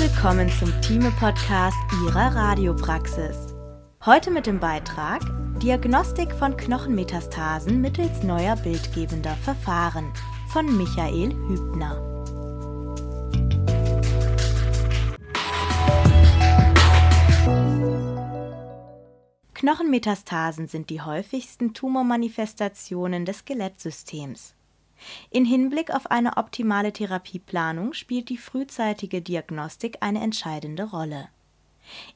willkommen zum Thieme-Podcast Ihrer Radiopraxis. Heute mit dem Beitrag Diagnostik von Knochenmetastasen mittels neuer bildgebender Verfahren von Michael Hübner. Knochenmetastasen sind die häufigsten Tumormanifestationen des Skelettsystems. In Hinblick auf eine optimale Therapieplanung spielt die frühzeitige Diagnostik eine entscheidende Rolle.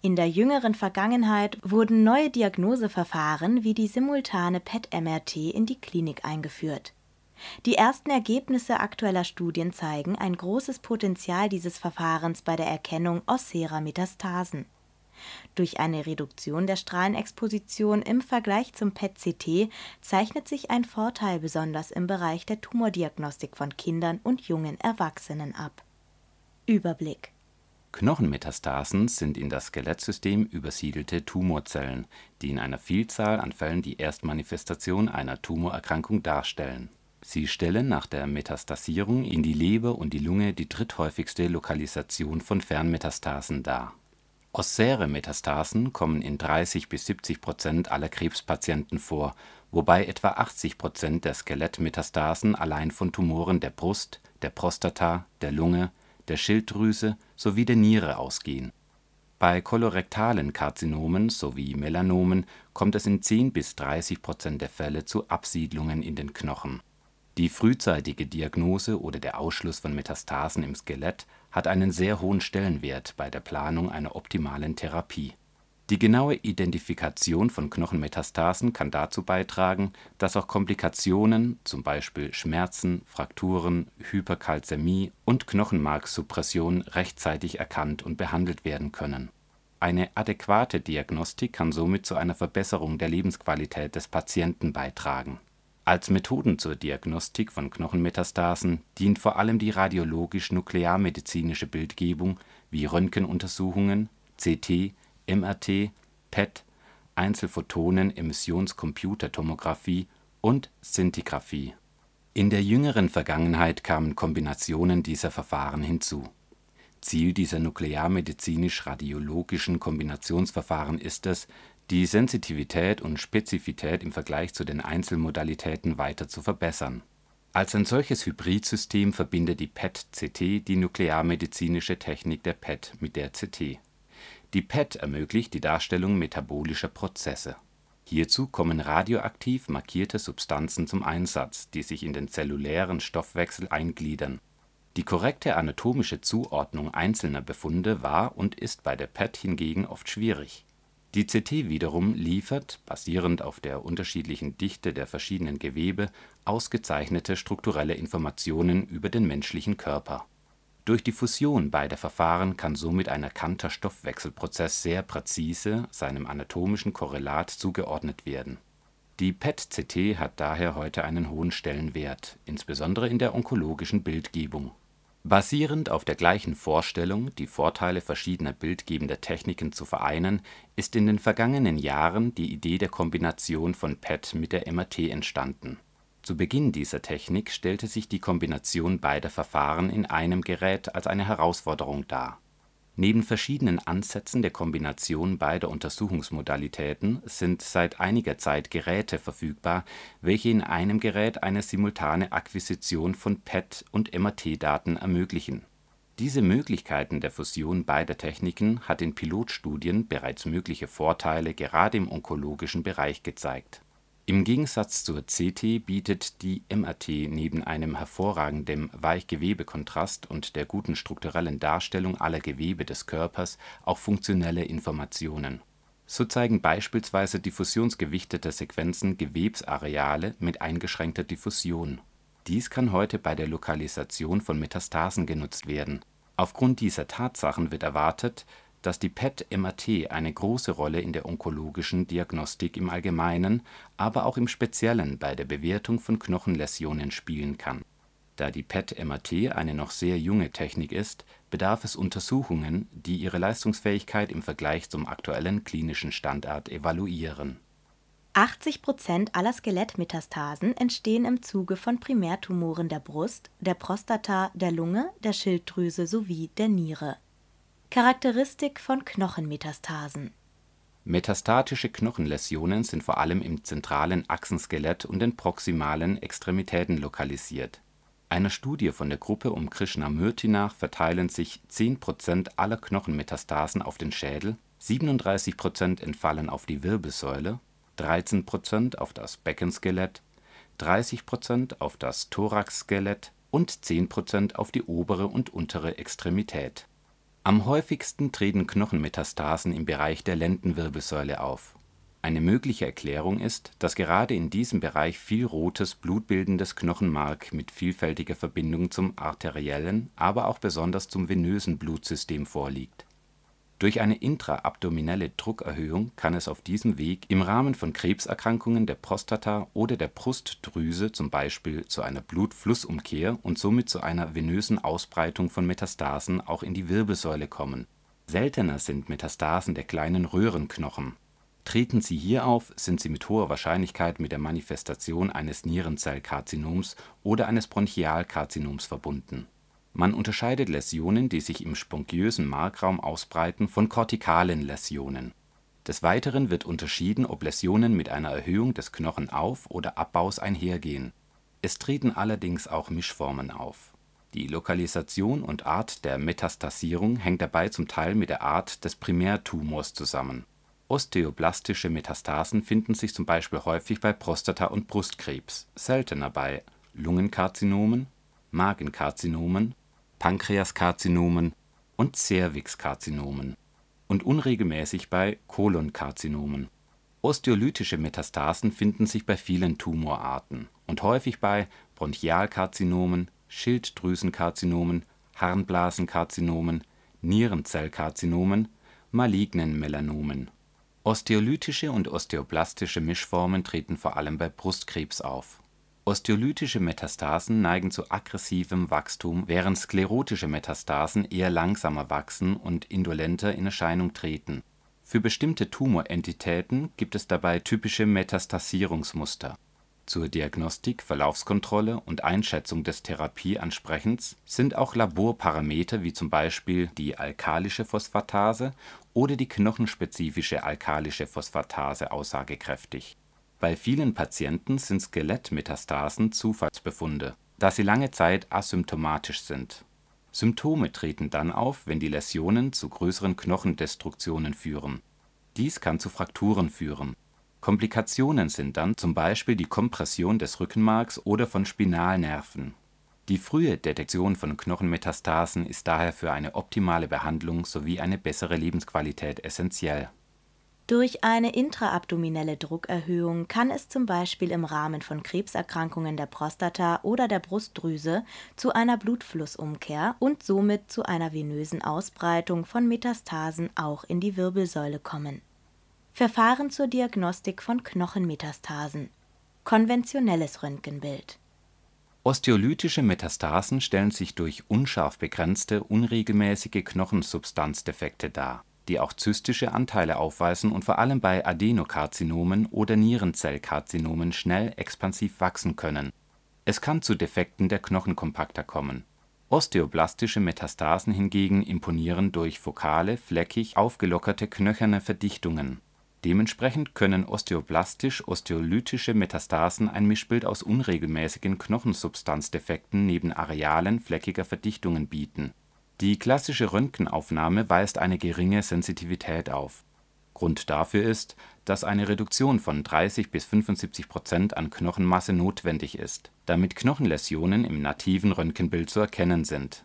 In der jüngeren Vergangenheit wurden neue Diagnoseverfahren wie die simultane PET-MRT in die Klinik eingeführt. Die ersten Ergebnisse aktueller Studien zeigen ein großes Potenzial dieses Verfahrens bei der Erkennung osserer Metastasen durch eine Reduktion der Strahlenexposition im Vergleich zum PET-CT zeichnet sich ein Vorteil besonders im Bereich der Tumordiagnostik von Kindern und jungen Erwachsenen ab. Überblick Knochenmetastasen sind in das Skelettsystem übersiedelte Tumorzellen, die in einer Vielzahl an Fällen die Erstmanifestation einer Tumorerkrankung darstellen. Sie stellen nach der Metastasierung in die Leber und die Lunge die dritthäufigste Lokalisation von Fernmetastasen dar Ossäre Metastasen kommen in 30 bis 70 Prozent aller Krebspatienten vor, wobei etwa 80 Prozent der Skelettmetastasen allein von Tumoren der Brust, der Prostata, der Lunge, der Schilddrüse sowie der Niere ausgehen. Bei kolorektalen Karzinomen sowie Melanomen kommt es in 10 bis 30 Prozent der Fälle zu Absiedlungen in den Knochen die frühzeitige Diagnose oder der Ausschluss von Metastasen im Skelett hat einen sehr hohen Stellenwert bei der Planung einer optimalen Therapie. Die genaue Identifikation von Knochenmetastasen kann dazu beitragen, dass auch Komplikationen zum Beispiel Schmerzen, Frakturen, Hyperkalzämie und Knochenmarksuppression rechtzeitig erkannt und behandelt werden können. Eine adäquate Diagnostik kann somit zu einer Verbesserung der Lebensqualität des Patienten beitragen als Methoden zur Diagnostik von Knochenmetastasen dient vor allem die radiologisch-nuklearmedizinische Bildgebung wie Röntgenuntersuchungen, CT, MRT, PET, Einzelphotonen-Emissionscomputertomographie und Szintigraphie. In der jüngeren Vergangenheit kamen Kombinationen dieser Verfahren hinzu. Ziel dieser nuklearmedizinisch-radiologischen Kombinationsverfahren ist es die Sensitivität und Spezifität im Vergleich zu den Einzelmodalitäten weiter zu verbessern. Als ein solches Hybridsystem verbindet die PET-CT die nuklearmedizinische Technik der PET mit der CT. Die PET ermöglicht die Darstellung metabolischer Prozesse. Hierzu kommen radioaktiv markierte Substanzen zum Einsatz, die sich in den zellulären Stoffwechsel eingliedern. Die korrekte anatomische Zuordnung einzelner Befunde war und ist bei der PET hingegen oft schwierig die CT wiederum liefert, basierend auf der unterschiedlichen Dichte der verschiedenen Gewebe, ausgezeichnete strukturelle Informationen über den menschlichen Körper. Durch die Fusion beider Verfahren kann somit ein erkannter Stoffwechselprozess sehr präzise seinem anatomischen Korrelat zugeordnet werden. Die PET-CT hat daher heute einen hohen Stellenwert, insbesondere in der onkologischen Bildgebung Basierend auf der gleichen Vorstellung, die Vorteile verschiedener bildgebender Techniken zu vereinen, ist in den vergangenen Jahren die Idee der Kombination von PET mit der MRT entstanden. Zu Beginn dieser Technik stellte sich die Kombination beider Verfahren in einem Gerät als eine Herausforderung dar Neben verschiedenen Ansätzen der Kombination beider Untersuchungsmodalitäten sind seit einiger Zeit Geräte verfügbar, welche in einem Gerät eine simultane Akquisition von PET und MRT-Daten ermöglichen. Diese Möglichkeiten der Fusion beider Techniken hat in Pilotstudien bereits mögliche Vorteile gerade im onkologischen Bereich gezeigt im Gegensatz zur CT bietet die MRT neben einem hervorragenden Weichgewebekontrast und der guten strukturellen Darstellung aller Gewebe des Körpers auch funktionelle Informationen. So zeigen beispielsweise diffusionsgewichtete Sequenzen Gewebsareale mit eingeschränkter Diffusion. Dies kann heute bei der Lokalisation von Metastasen genutzt werden. Aufgrund dieser Tatsachen wird erwartet dass die PET-MRT eine große Rolle in der onkologischen Diagnostik im Allgemeinen, aber auch im Speziellen bei der Bewertung von Knochenläsionen spielen kann. Da die PET-MRT eine noch sehr junge Technik ist, bedarf es Untersuchungen, die ihre Leistungsfähigkeit im Vergleich zum aktuellen klinischen Standard evaluieren. 80 Prozent aller Skelettmetastasen entstehen im Zuge von Primärtumoren der Brust, der Prostata, der Lunge, der Schilddrüse sowie der Niere Charakteristik von Knochenmetastasen Metastatische Knochenläsionen sind vor allem im zentralen Achsenskelett und den proximalen Extremitäten lokalisiert. Einer Studie von der Gruppe um Krishnamurti nach verteilen sich 10 Prozent aller Knochenmetastasen auf den Schädel, 37 Prozent entfallen auf die Wirbelsäule, 13 Prozent auf das Beckenskelett, 30 Prozent auf das Thoraxskelett und 10 Prozent auf die obere und untere Extremität. Am häufigsten treten Knochenmetastasen im Bereich der Lendenwirbelsäule auf. Eine mögliche Erklärung ist, dass gerade in diesem Bereich viel rotes, blutbildendes Knochenmark mit vielfältiger Verbindung zum arteriellen, aber auch besonders zum venösen Blutsystem vorliegt durch eine intraabdominelle Druckerhöhung kann es auf diesem Weg im Rahmen von Krebserkrankungen der Prostata oder der Brustdrüse zum Beispiel zu einer Blutflussumkehr und somit zu einer venösen Ausbreitung von Metastasen auch in die Wirbelsäule kommen. Seltener sind Metastasen der kleinen Röhrenknochen. Treten sie hier auf, sind sie mit hoher Wahrscheinlichkeit mit der Manifestation eines Nierenzellkarzinoms oder eines Bronchialkarzinoms verbunden man unterscheidet Läsionen, die sich im spongiösen Markraum ausbreiten, von kortikalen Läsionen. Des Weiteren wird unterschieden, ob Läsionen mit einer Erhöhung des Knochenauf oder Abbaus einhergehen. Es treten allerdings auch Mischformen auf. Die Lokalisation und Art der Metastasierung hängt dabei zum Teil mit der Art des Primärtumors zusammen. Osteoblastische Metastasen finden sich zum Beispiel häufig bei Prostata und Brustkrebs, seltener bei Lungenkarzinomen, Magenkarzinomen Pankreaskarzinomen und Zervixkarzinomen und unregelmäßig bei Kolonkarzinomen. Osteolytische Metastasen finden sich bei vielen Tumorarten und häufig bei Bronchialkarzinomen, Schilddrüsenkarzinomen, Harnblasenkarzinomen, Nierenzellkarzinomen, malignen Melanomen. Osteolytische und osteoblastische Mischformen treten vor allem bei Brustkrebs auf Osteolytische Metastasen neigen zu aggressivem Wachstum, während sklerotische Metastasen eher langsamer wachsen und indolenter in Erscheinung treten. Für bestimmte Tumorentitäten gibt es dabei typische Metastasierungsmuster. Zur Diagnostik, Verlaufskontrolle und Einschätzung des Therapieansprechens sind auch Laborparameter wie zum Beispiel die alkalische Phosphatase oder die knochenspezifische alkalische Phosphatase aussagekräftig bei vielen Patienten sind Skelettmetastasen Zufallsbefunde, da sie lange Zeit asymptomatisch sind. Symptome treten dann auf, wenn die Läsionen zu größeren Knochendestruktionen führen. Dies kann zu Frakturen führen. Komplikationen sind dann zum Beispiel die Kompression des Rückenmarks oder von Spinalnerven. Die frühe Detektion von Knochenmetastasen ist daher für eine optimale Behandlung sowie eine bessere Lebensqualität essentiell durch eine intraabdominelle Druckerhöhung kann es zum Beispiel im Rahmen von Krebserkrankungen der Prostata oder der Brustdrüse zu einer Blutflussumkehr und somit zu einer venösen Ausbreitung von Metastasen auch in die Wirbelsäule kommen. Verfahren zur Diagnostik von Knochenmetastasen. Konventionelles Röntgenbild. Osteolytische Metastasen stellen sich durch unscharf begrenzte, unregelmäßige Knochensubstanzdefekte dar die auch zystische Anteile aufweisen und vor allem bei Adenokarzinomen oder Nierenzellkarzinomen schnell expansiv wachsen können. Es kann zu Defekten der Knochenkompakter kommen. Osteoblastische Metastasen hingegen imponieren durch fokale, fleckig aufgelockerte knöcherne Verdichtungen. Dementsprechend können osteoblastisch-osteolytische Metastasen ein Mischbild aus unregelmäßigen Knochensubstanzdefekten neben arealen, fleckiger Verdichtungen bieten die klassische Röntgenaufnahme weist eine geringe Sensitivität auf. Grund dafür ist, dass eine Reduktion von 30 bis 75 Prozent an Knochenmasse notwendig ist, damit Knochenläsionen im nativen Röntgenbild zu erkennen sind.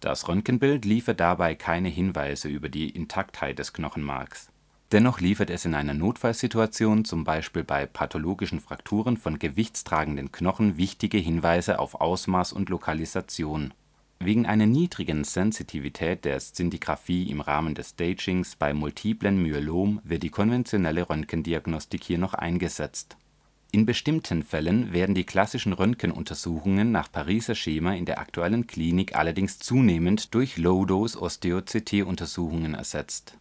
Das Röntgenbild liefert dabei keine Hinweise über die Intaktheit des Knochenmarks. Dennoch liefert es in einer Notfallsituation, zum Beispiel bei pathologischen Frakturen von gewichtstragenden Knochen, wichtige Hinweise auf Ausmaß und Lokalisation Wegen einer niedrigen Sensitivität der Szintigraphie im Rahmen des Stagings bei multiplem Myelom wird die konventionelle Röntgendiagnostik hier noch eingesetzt. In bestimmten Fällen werden die klassischen Röntgenuntersuchungen nach Pariser Schema in der aktuellen Klinik allerdings zunehmend durch Low-Dose-Osteo-CT-Untersuchungen ersetzt.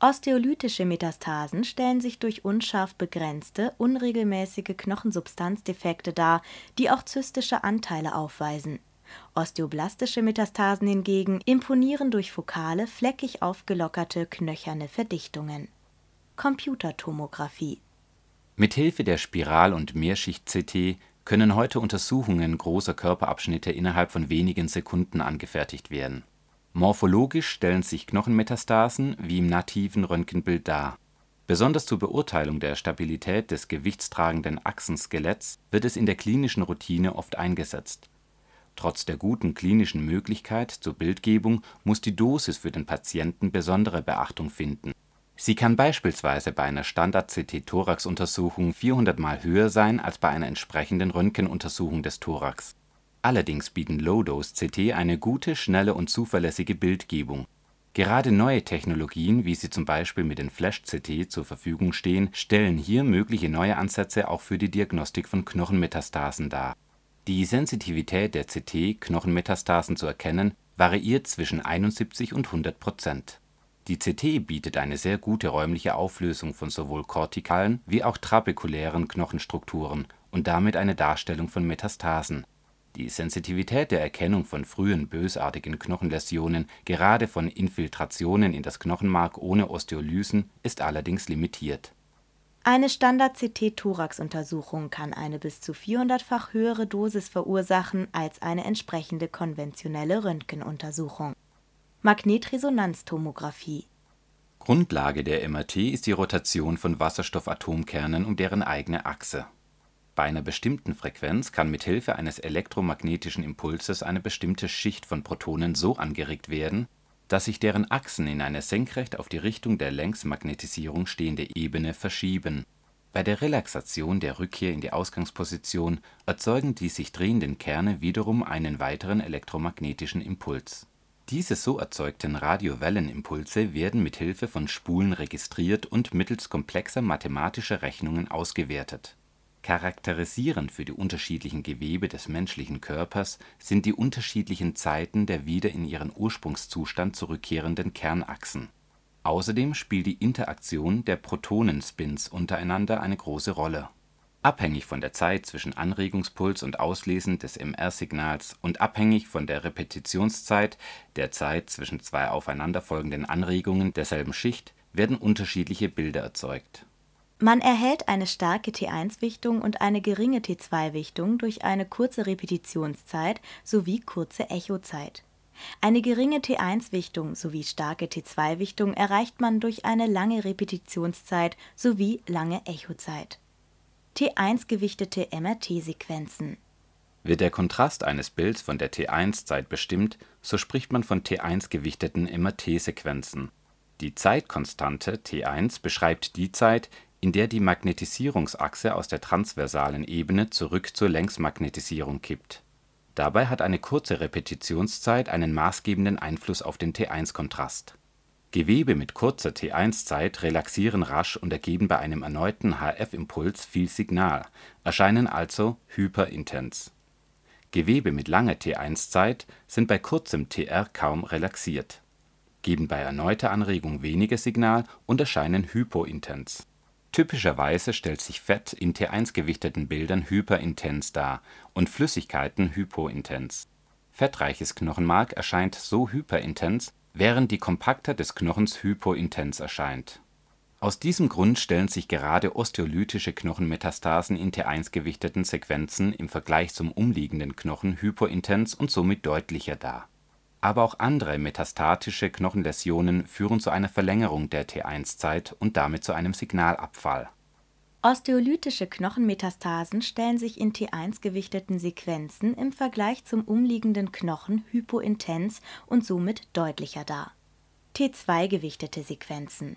Osteolytische Metastasen stellen sich durch unscharf begrenzte, unregelmäßige Knochensubstanzdefekte dar, die auch zystische Anteile aufweisen Osteoblastische Metastasen hingegen imponieren durch fokale, fleckig aufgelockerte, knöcherne Verdichtungen. Computertomographie Mithilfe der Spiral und Mehrschicht-CT können heute Untersuchungen großer Körperabschnitte innerhalb von wenigen Sekunden angefertigt werden. Morphologisch stellen sich Knochenmetastasen wie im nativen Röntgenbild dar. Besonders zur Beurteilung der Stabilität des gewichtstragenden Achsenskeletts wird es in der klinischen Routine oft eingesetzt. Trotz der guten klinischen Möglichkeit zur Bildgebung muss die Dosis für den Patienten besondere Beachtung finden. Sie kann beispielsweise bei einer Standard-CT-Thorax-Untersuchung 400 mal höher sein als bei einer entsprechenden Röntgenuntersuchung des Thorax. Allerdings bieten Low-Dose-CT eine gute, schnelle und zuverlässige Bildgebung. Gerade neue Technologien, wie sie zum Beispiel mit den Flash-CT zur Verfügung stehen, stellen hier mögliche neue Ansätze auch für die Diagnostik von Knochenmetastasen dar. Die Sensitivität der CT, Knochenmetastasen zu erkennen, variiert zwischen 71 und 100 Prozent. Die CT bietet eine sehr gute räumliche Auflösung von sowohl kortikalen wie auch trabekulären Knochenstrukturen und damit eine Darstellung von Metastasen die Sensitivität der Erkennung von frühen bösartigen Knochenläsionen, gerade von Infiltrationen in das Knochenmark ohne Osteolysen, ist allerdings limitiert. Eine Standard-CT-Thorax-Untersuchung kann eine bis zu 400-fach höhere Dosis verursachen als eine entsprechende konventionelle Röntgenuntersuchung. Magnetresonanztomographie Grundlage der MRT ist die Rotation von Wasserstoffatomkernen um deren eigene Achse bei einer bestimmten Frequenz kann mithilfe eines elektromagnetischen Impulses eine bestimmte Schicht von Protonen so angeregt werden, dass sich deren Achsen in eine senkrecht auf die Richtung der Längsmagnetisierung stehende Ebene verschieben. Bei der Relaxation der Rückkehr in die Ausgangsposition erzeugen die sich drehenden Kerne wiederum einen weiteren elektromagnetischen Impuls. Diese so erzeugten Radiowellenimpulse werden mithilfe von Spulen registriert und mittels komplexer mathematischer Rechnungen ausgewertet Charakterisierend für die unterschiedlichen Gewebe des menschlichen Körpers sind die unterschiedlichen Zeiten der wieder in ihren Ursprungszustand zurückkehrenden Kernachsen. Außerdem spielt die Interaktion der Protonenspins untereinander eine große Rolle. Abhängig von der Zeit zwischen Anregungspuls und Auslesen des MR-Signals und abhängig von der Repetitionszeit, der Zeit zwischen zwei aufeinanderfolgenden Anregungen derselben Schicht, werden unterschiedliche Bilder erzeugt man erhält eine starke T1-Wichtung und eine geringe T2-Wichtung durch eine kurze Repetitionszeit sowie kurze Echozeit. Eine geringe T1-Wichtung sowie starke T2-Wichtung erreicht man durch eine lange Repetitionszeit sowie lange Echozeit. T1-gewichtete MRT-Sequenzen Wird der Kontrast eines Bilds von der T1-Zeit bestimmt, so spricht man von T1-gewichteten MRT-Sequenzen. Die Zeitkonstante T1 beschreibt die Zeit, in der die Magnetisierungsachse aus der transversalen Ebene zurück zur Längsmagnetisierung kippt. Dabei hat eine kurze Repetitionszeit einen maßgebenden Einfluss auf den T1-Kontrast. Gewebe mit kurzer T1-Zeit relaxieren rasch und ergeben bei einem erneuten HF-Impuls viel Signal, erscheinen also hyperintens. Gewebe mit langer T1-Zeit sind bei kurzem TR kaum relaxiert, geben bei erneuter Anregung weniger Signal und erscheinen hypointens Typischerweise stellt sich Fett in T1-gewichteten Bildern hyperintens dar und Flüssigkeiten hypointens. Fettreiches Knochenmark erscheint so hyperintens, während die Kompaktheit des Knochens hypointens erscheint. Aus diesem Grund stellen sich gerade osteolytische Knochenmetastasen in T1-gewichteten Sequenzen im Vergleich zum umliegenden Knochen hypointens und somit deutlicher dar aber auch andere metastatische Knochenläsionen führen zu einer Verlängerung der T1-Zeit und damit zu einem Signalabfall. Osteolytische Knochenmetastasen stellen sich in T1-gewichteten Sequenzen im Vergleich zum umliegenden Knochen hypointens und somit deutlicher dar. T2-gewichtete Sequenzen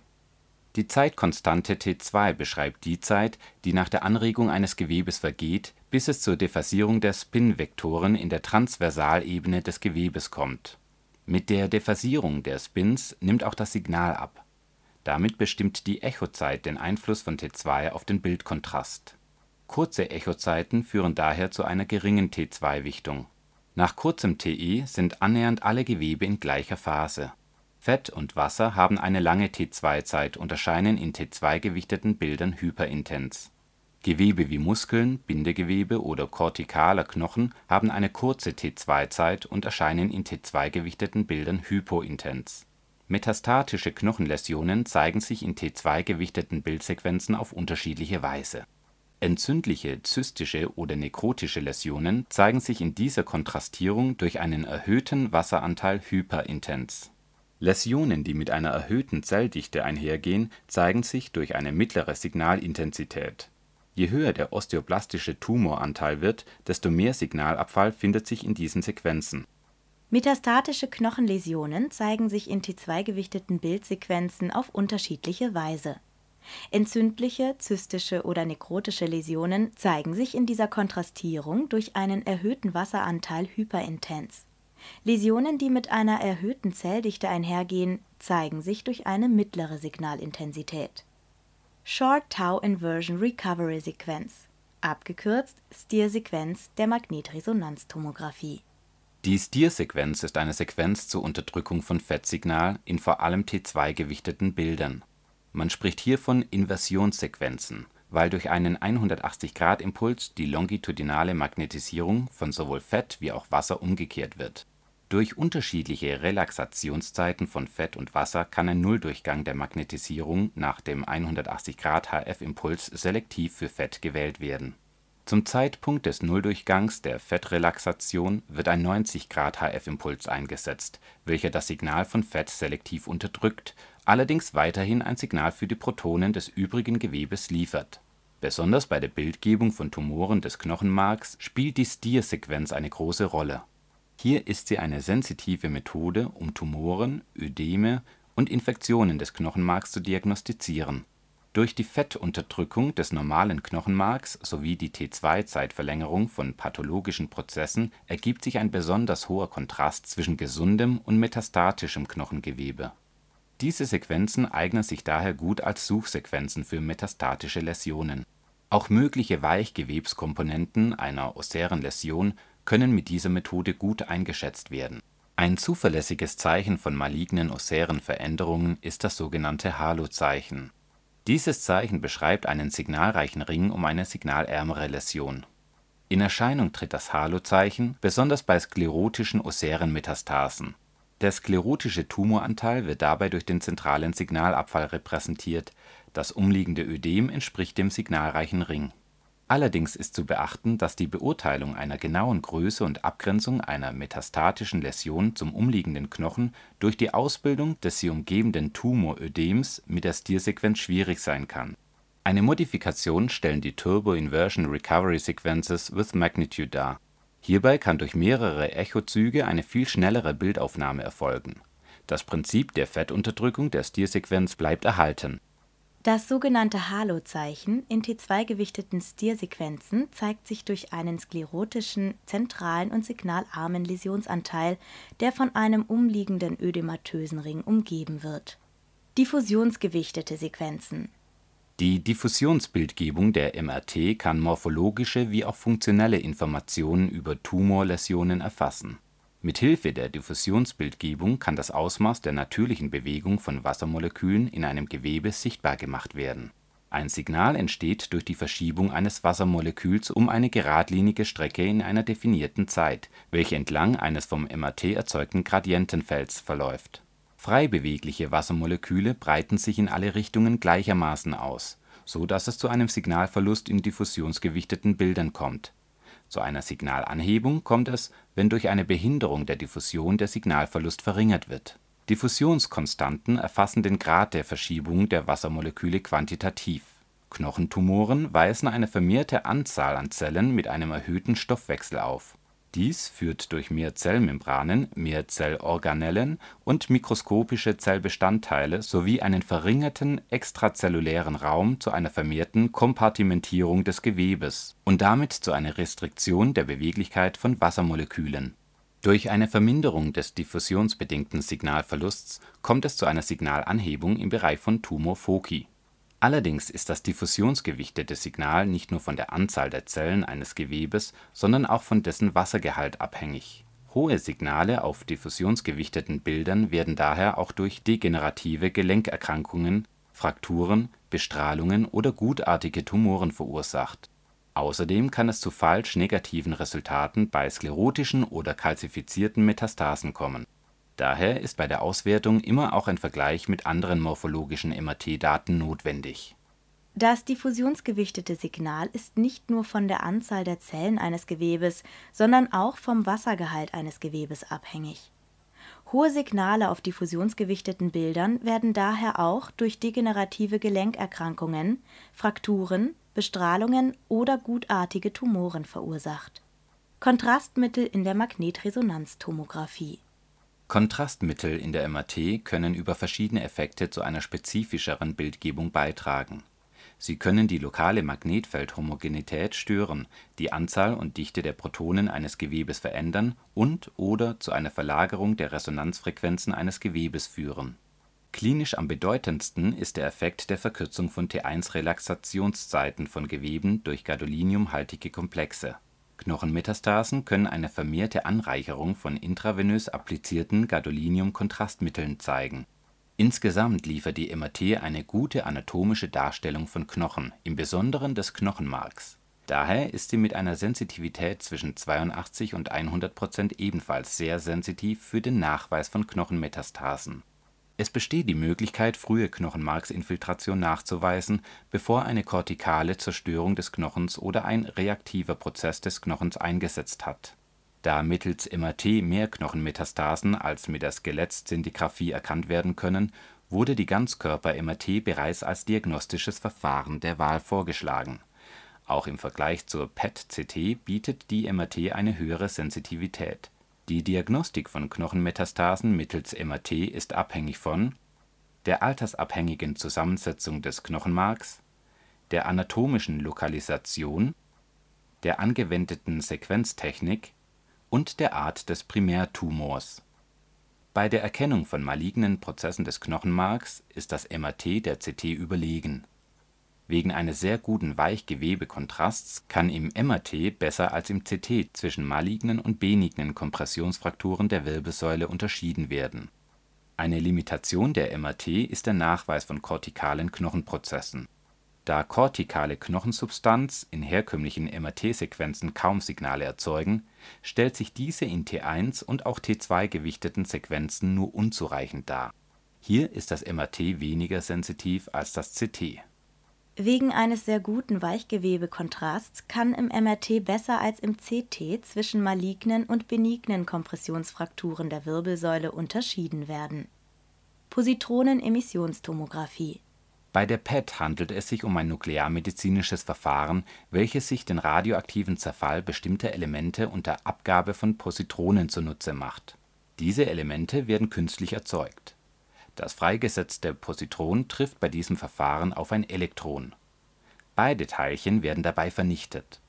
Die Zeitkonstante T2 beschreibt die Zeit, die nach der Anregung eines Gewebes vergeht, bis es zur Dephasierung der Spin-Vektoren in der Transversalebene des Gewebes kommt. Mit der Dephasierung der Spins nimmt auch das Signal ab. Damit bestimmt die Echozeit den Einfluss von T2 auf den Bildkontrast. Kurze Echozeiten führen daher zu einer geringen T2-Wichtung. Nach kurzem TE sind annähernd alle Gewebe in gleicher Phase. Fett und Wasser haben eine lange T2-Zeit und erscheinen in T2-gewichteten Bildern hyperintens Gewebe wie Muskeln, Bindegewebe oder kortikaler Knochen haben eine kurze T2-Zeit und erscheinen in T2-gewichteten Bildern hypointens. Metastatische Knochenläsionen zeigen sich in T2-gewichteten Bildsequenzen auf unterschiedliche Weise. Entzündliche, zystische oder nekrotische Läsionen zeigen sich in dieser Kontrastierung durch einen erhöhten Wasseranteil hyperintens. Läsionen, die mit einer erhöhten Zelldichte einhergehen, zeigen sich durch eine mittlere Signalintensität. Je höher der osteoblastische Tumoranteil wird, desto mehr Signalabfall findet sich in diesen Sequenzen. Metastatische Knochenläsionen zeigen sich in T2-gewichteten Bildsequenzen auf unterschiedliche Weise. Entzündliche, zystische oder nekrotische Läsionen zeigen sich in dieser Kontrastierung durch einen erhöhten Wasseranteil hyperintens. Läsionen, die mit einer erhöhten Zelldichte einhergehen, zeigen sich durch eine mittlere Signalintensität. Short Tau Inversion Recovery Sequenz abgekürzt STIR-Sequenz der Magnetresonanztomographie. Die STIR-Sequenz ist eine Sequenz zur Unterdrückung von Fettsignal in vor allem T2-gewichteten Bildern. Man spricht hier von Inversionssequenzen, weil durch einen 180-Grad-Impuls die longitudinale Magnetisierung von sowohl Fett wie auch Wasser umgekehrt wird. Durch unterschiedliche Relaxationszeiten von Fett und Wasser kann ein Nulldurchgang der Magnetisierung nach dem 180-Grad-HF-Impuls selektiv für Fett gewählt werden. Zum Zeitpunkt des Nulldurchgangs der Fettrelaxation wird ein 90-Grad-HF-Impuls eingesetzt, welcher das Signal von Fett selektiv unterdrückt, allerdings weiterhin ein Signal für die Protonen des übrigen Gewebes liefert. Besonders bei der Bildgebung von Tumoren des Knochenmarks spielt die STIR-Sequenz eine große Rolle hier ist sie eine sensitive Methode, um Tumoren, Ödeme und Infektionen des Knochenmarks zu diagnostizieren. Durch die Fettunterdrückung des normalen Knochenmarks sowie die T2-Zeitverlängerung von pathologischen Prozessen ergibt sich ein besonders hoher Kontrast zwischen gesundem und metastatischem Knochengewebe. Diese Sequenzen eignen sich daher gut als Suchsequenzen für metastatische Läsionen. Auch mögliche Weichgewebskomponenten einer ossären Läsion können mit dieser Methode gut eingeschätzt werden. Ein zuverlässiges Zeichen von malignen ossären Veränderungen ist das sogenannte Halozeichen. Dieses Zeichen beschreibt einen signalreichen Ring um eine signalärmere Läsion. In Erscheinung tritt das Halozeichen besonders bei sklerotischen ossären Metastasen. Der sklerotische Tumoranteil wird dabei durch den zentralen Signalabfall repräsentiert, das umliegende Ödem entspricht dem signalreichen Ring Allerdings ist zu beachten, dass die Beurteilung einer genauen Größe und Abgrenzung einer metastatischen Läsion zum umliegenden Knochen durch die Ausbildung des sie umgebenden Tumorödems mit der Stirsequenz schwierig sein kann. Eine Modifikation stellen die Turbo Inversion Recovery Sequences with Magnitude dar. Hierbei kann durch mehrere Echozüge eine viel schnellere Bildaufnahme erfolgen. Das Prinzip der Fettunterdrückung der Stirsequenz bleibt erhalten das sogenannte Halo-Zeichen in T2-gewichteten Stir-Sequenzen zeigt sich durch einen sklerotischen, zentralen und signalarmen Läsionsanteil, der von einem umliegenden ödematösen Ring umgeben wird. Diffusionsgewichtete Sequenzen Die Diffusionsbildgebung der MRT kann morphologische wie auch funktionelle Informationen über Tumorläsionen erfassen Mithilfe der Diffusionsbildgebung kann das Ausmaß der natürlichen Bewegung von Wassermolekülen in einem Gewebe sichtbar gemacht werden. Ein Signal entsteht durch die Verschiebung eines Wassermoleküls um eine geradlinige Strecke in einer definierten Zeit, welche entlang eines vom MRT erzeugten Gradientenfelds verläuft. Frei bewegliche Wassermoleküle breiten sich in alle Richtungen gleichermaßen aus, so dass es zu einem Signalverlust in diffusionsgewichteten Bildern kommt zu einer Signalanhebung kommt es, wenn durch eine Behinderung der Diffusion der Signalverlust verringert wird. Diffusionskonstanten erfassen den Grad der Verschiebung der Wassermoleküle quantitativ. Knochentumoren weisen eine vermehrte Anzahl an Zellen mit einem erhöhten Stoffwechsel auf dies führt durch mehr Zellmembranen, mehr Zellorganellen und mikroskopische Zellbestandteile sowie einen verringerten extrazellulären Raum zu einer vermehrten Kompartimentierung des Gewebes und damit zu einer Restriktion der Beweglichkeit von Wassermolekülen. Durch eine Verminderung des diffusionsbedingten Signalverlusts kommt es zu einer Signalanhebung im Bereich von Tumorfoci Allerdings ist das diffusionsgewichtete Signal nicht nur von der Anzahl der Zellen eines Gewebes, sondern auch von dessen Wassergehalt abhängig. Hohe Signale auf diffusionsgewichteten Bildern werden daher auch durch degenerative Gelenkerkrankungen, Frakturen Bestrahlungen oder gutartige Tumoren verursacht. Außerdem kann es zu falsch negativen Resultaten bei sklerotischen oder kalzifizierten Metastasen kommen. Daher ist bei der Auswertung immer auch ein Vergleich mit anderen morphologischen MRT-Daten notwendig. Das diffusionsgewichtete Signal ist nicht nur von der Anzahl der Zellen eines Gewebes, sondern auch vom Wassergehalt eines Gewebes abhängig. Hohe Signale auf diffusionsgewichteten Bildern werden daher auch durch degenerative Gelenkerkrankungen, Frakturen, Bestrahlungen oder gutartige Tumoren verursacht. Kontrastmittel in der Magnetresonanztomographie Kontrastmittel in der MRT können über verschiedene Effekte zu einer spezifischeren Bildgebung beitragen. Sie können die lokale Magnetfeldhomogenität stören, die Anzahl und Dichte der Protonen eines Gewebes verändern und/oder zu einer Verlagerung der Resonanzfrequenzen eines Gewebes führen Klinisch am bedeutendsten ist der Effekt der Verkürzung von T1-Relaxationszeiten von Geweben durch gadoliniumhaltige Komplexe. Knochenmetastasen können eine vermehrte Anreicherung von intravenös applizierten Gadolinium-Kontrastmitteln zeigen. Insgesamt liefert die MRT eine gute anatomische Darstellung von Knochen, im Besonderen des Knochenmarks. Daher ist sie mit einer Sensitivität zwischen 82 und 100 Prozent ebenfalls sehr sensitiv für den Nachweis von Knochenmetastasen es besteht die Möglichkeit, frühe Knochenmarksinfiltration nachzuweisen, bevor eine kortikale Zerstörung des Knochens oder ein reaktiver Prozess des Knochens eingesetzt hat. Da mittels MRT mehr Knochenmetastasen als mit der Skelettszintigraphie erkannt werden können, wurde die Ganzkörper-MRT bereits als diagnostisches Verfahren der Wahl vorgeschlagen. Auch im Vergleich zur PET-CT bietet die MRT eine höhere Sensitivität die Diagnostik von Knochenmetastasen mittels MRT ist abhängig von der altersabhängigen Zusammensetzung des Knochenmarks, der anatomischen Lokalisation, der angewendeten Sequenztechnik und der Art des Primärtumors. Bei der Erkennung von malignen Prozessen des Knochenmarks ist das MRT der CT überlegen Wegen eines sehr guten Weichgewebekontrasts kann im MRT besser als im CT zwischen malignen und benignen Kompressionsfrakturen der Wirbelsäule unterschieden werden. Eine Limitation der MRT ist der Nachweis von kortikalen Knochenprozessen. Da kortikale Knochensubstanz in herkömmlichen MRT-Sequenzen kaum Signale erzeugen, stellt sich diese in T1 und auch T2 gewichteten Sequenzen nur unzureichend dar. Hier ist das MRT weniger sensitiv als das CT Wegen eines sehr guten Weichgewebekontrasts kann im MRT besser als im CT zwischen malignen und benignen Kompressionsfrakturen der Wirbelsäule unterschieden werden. Positronenemissionstomographie Bei der PET handelt es sich um ein nuklearmedizinisches Verfahren, welches sich den radioaktiven Zerfall bestimmter Elemente unter Abgabe von Positronen zunutze macht. Diese Elemente werden künstlich erzeugt das freigesetzte Positron trifft bei diesem Verfahren auf ein Elektron. Beide Teilchen werden dabei vernichtet.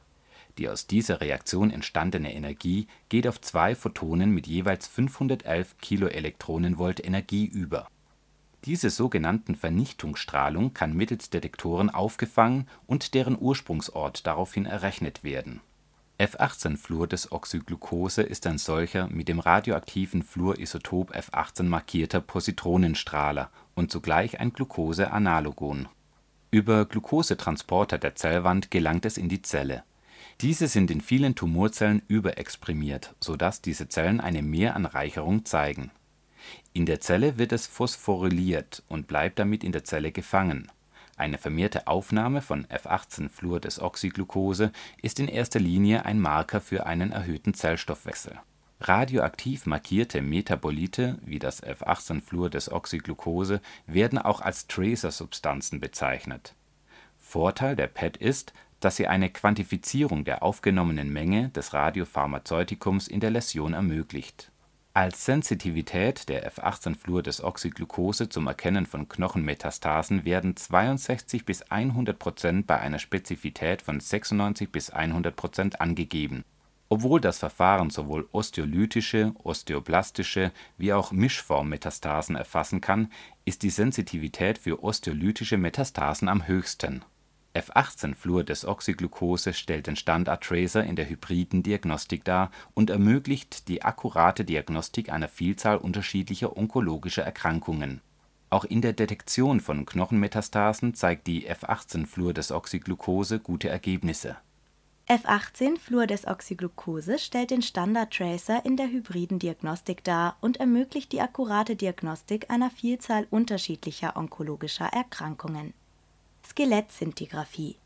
Die aus dieser Reaktion entstandene Energie geht auf zwei Photonen mit jeweils 511 kV Energie über. Diese sogenannten Vernichtungsstrahlung kann mittels Detektoren aufgefangen und deren Ursprungsort daraufhin errechnet werden F18-Fluordesoxyglucose ist ein solcher mit dem radioaktiven Fluorisotop F18 markierter Positronenstrahler und zugleich ein Glucose-Analogon. Über Glucosetransporter der Zellwand gelangt es in die Zelle. Diese sind in vielen Tumorzellen überexprimiert, so dass diese Zellen eine Mehranreicherung zeigen. In der Zelle wird es phosphoryliert und bleibt damit in der Zelle gefangen eine vermehrte Aufnahme von F18-Fluordesoxyglucose ist in erster Linie ein Marker für einen erhöhten Zellstoffwechsel. Radioaktiv markierte Metabolite wie das F18-Fluordesoxyglucose werden auch als Tracer-Substanzen bezeichnet. Vorteil der PET ist, dass sie eine Quantifizierung der aufgenommenen Menge des Radiopharmazeutikums in der Läsion ermöglicht als Sensitivität der F18-Fluordesoxyglucose zum Erkennen von Knochenmetastasen werden 62 bis 100 Prozent bei einer Spezifität von 96 bis 100 Prozent angegeben. Obwohl das Verfahren sowohl osteolytische, osteoblastische wie auch Mischformmetastasen erfassen kann, ist die Sensitivität für osteolytische Metastasen am höchsten F18-Fluordesoxyglucose stellt den Standard-Tracer in der hybriden Diagnostik dar und ermöglicht die akkurate Diagnostik einer Vielzahl unterschiedlicher onkologischer Erkrankungen. Auch in der Detektion von Knochenmetastasen zeigt die F18-Fluordesoxyglucose gute Ergebnisse. F18-Fluordesoxyglucose stellt den Standard-Tracer in der hybriden Diagnostik dar und ermöglicht die akkurate Diagnostik einer Vielzahl unterschiedlicher onkologischer Erkrankungen. Skelettszintigraphie